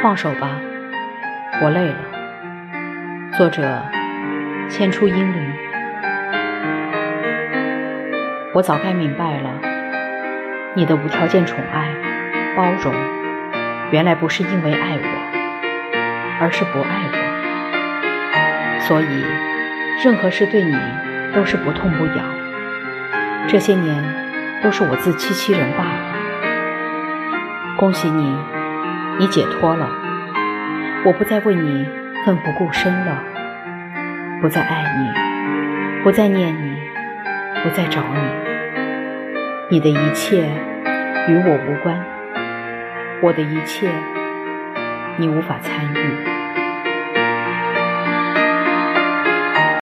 放手吧，我累了。作者：千出英灵。我早该明白了，你的无条件宠爱、包容，原来不是因为爱我，而是不爱我。所以，任何事对你都是不痛不痒。这些年，都是我自欺欺人罢了。恭喜你，你解脱了。我不再为你奋不顾身了，不再爱你，不再念你，不再找你。你的一切与我无关，我的一切你无法参与。